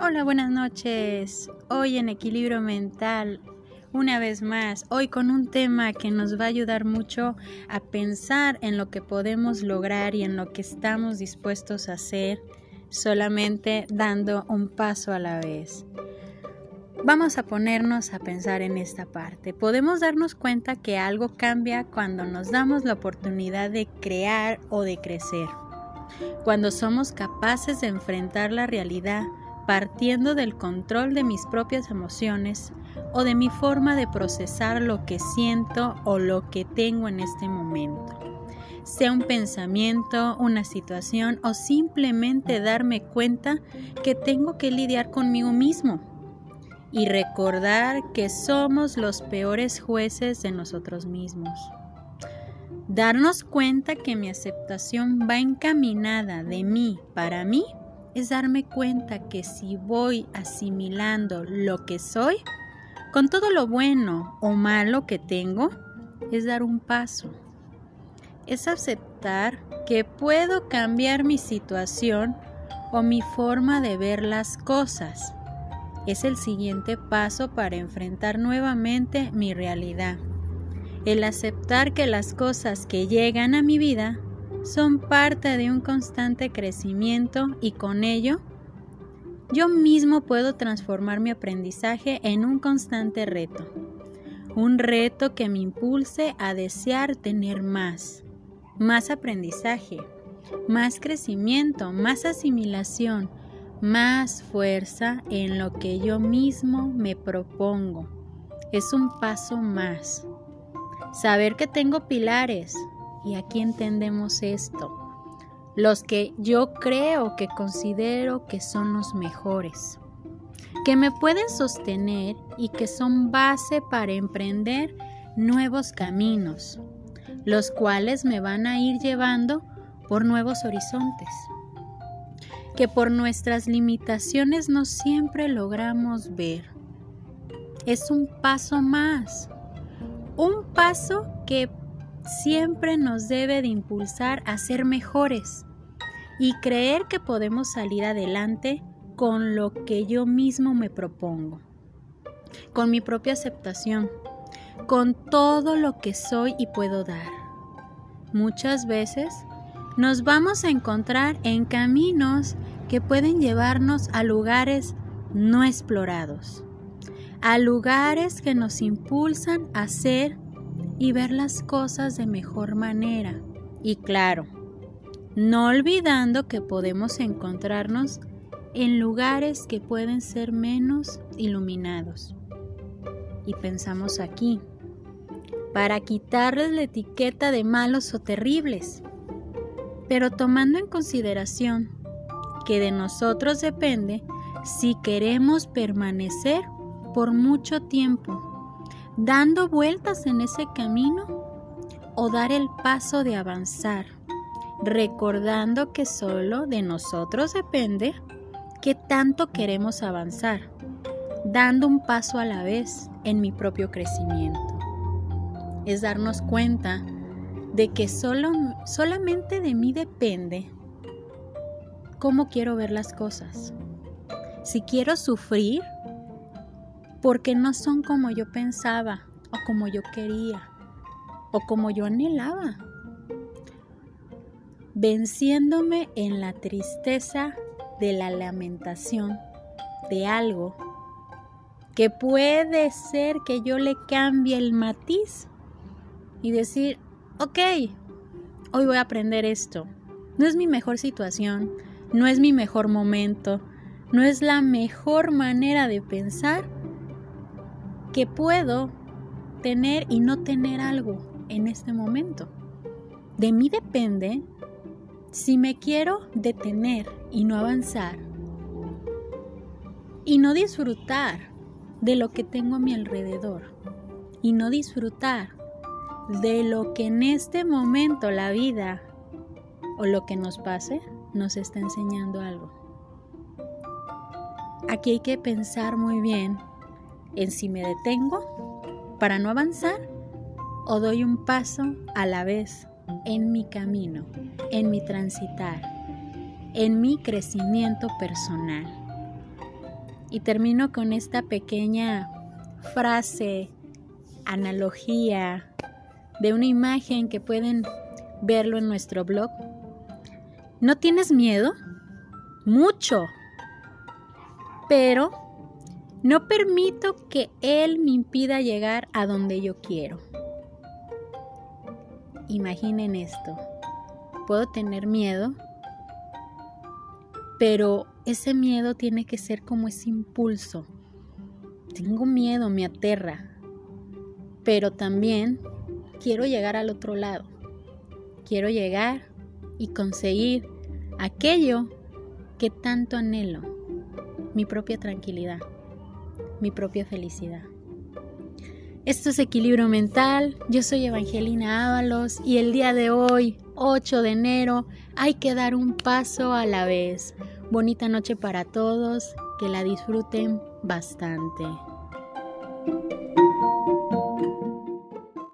Hola, buenas noches. Hoy en Equilibrio Mental, una vez más, hoy con un tema que nos va a ayudar mucho a pensar en lo que podemos lograr y en lo que estamos dispuestos a hacer, solamente dando un paso a la vez. Vamos a ponernos a pensar en esta parte. Podemos darnos cuenta que algo cambia cuando nos damos la oportunidad de crear o de crecer. Cuando somos capaces de enfrentar la realidad partiendo del control de mis propias emociones o de mi forma de procesar lo que siento o lo que tengo en este momento. Sea un pensamiento, una situación o simplemente darme cuenta que tengo que lidiar conmigo mismo y recordar que somos los peores jueces de nosotros mismos. Darnos cuenta que mi aceptación va encaminada de mí para mí es darme cuenta que si voy asimilando lo que soy, con todo lo bueno o malo que tengo, es dar un paso. Es aceptar que puedo cambiar mi situación o mi forma de ver las cosas. Es el siguiente paso para enfrentar nuevamente mi realidad. El aceptar que las cosas que llegan a mi vida son parte de un constante crecimiento y con ello yo mismo puedo transformar mi aprendizaje en un constante reto. Un reto que me impulse a desear tener más, más aprendizaje, más crecimiento, más asimilación, más fuerza en lo que yo mismo me propongo. Es un paso más. Saber que tengo pilares, y aquí entendemos esto. Los que yo creo que considero que son los mejores, que me pueden sostener y que son base para emprender nuevos caminos, los cuales me van a ir llevando por nuevos horizontes, que por nuestras limitaciones no siempre logramos ver. Es un paso más, un paso que siempre nos debe de impulsar a ser mejores y creer que podemos salir adelante con lo que yo mismo me propongo, con mi propia aceptación, con todo lo que soy y puedo dar. Muchas veces nos vamos a encontrar en caminos que pueden llevarnos a lugares no explorados, a lugares que nos impulsan a ser y ver las cosas de mejor manera. Y claro, no olvidando que podemos encontrarnos en lugares que pueden ser menos iluminados. Y pensamos aquí, para quitarles la etiqueta de malos o terribles, pero tomando en consideración que de nosotros depende si queremos permanecer por mucho tiempo dando vueltas en ese camino o dar el paso de avanzar, recordando que solo de nosotros depende qué tanto queremos avanzar, dando un paso a la vez en mi propio crecimiento. Es darnos cuenta de que solo, solamente de mí depende cómo quiero ver las cosas. Si quiero sufrir, porque no son como yo pensaba o como yo quería o como yo anhelaba, venciéndome en la tristeza de la lamentación de algo que puede ser que yo le cambie el matiz y decir, ok, hoy voy a aprender esto. No es mi mejor situación, no es mi mejor momento, no es la mejor manera de pensar, que puedo tener y no tener algo en este momento. De mí depende si me quiero detener y no avanzar y no disfrutar de lo que tengo a mi alrededor y no disfrutar de lo que en este momento la vida o lo que nos pase nos está enseñando algo. Aquí hay que pensar muy bien en si me detengo para no avanzar o doy un paso a la vez en mi camino, en mi transitar, en mi crecimiento personal. Y termino con esta pequeña frase, analogía de una imagen que pueden verlo en nuestro blog. ¿No tienes miedo? Mucho. Pero no permito que Él me impida llegar a donde yo quiero. Imaginen esto. Puedo tener miedo, pero ese miedo tiene que ser como ese impulso. Tengo miedo, me aterra, pero también quiero llegar al otro lado. Quiero llegar y conseguir aquello que tanto anhelo, mi propia tranquilidad, mi propia felicidad. Esto es Equilibrio Mental, yo soy Evangelina Ábalos y el día de hoy, 8 de enero, hay que dar un paso a la vez. Bonita noche para todos, que la disfruten bastante.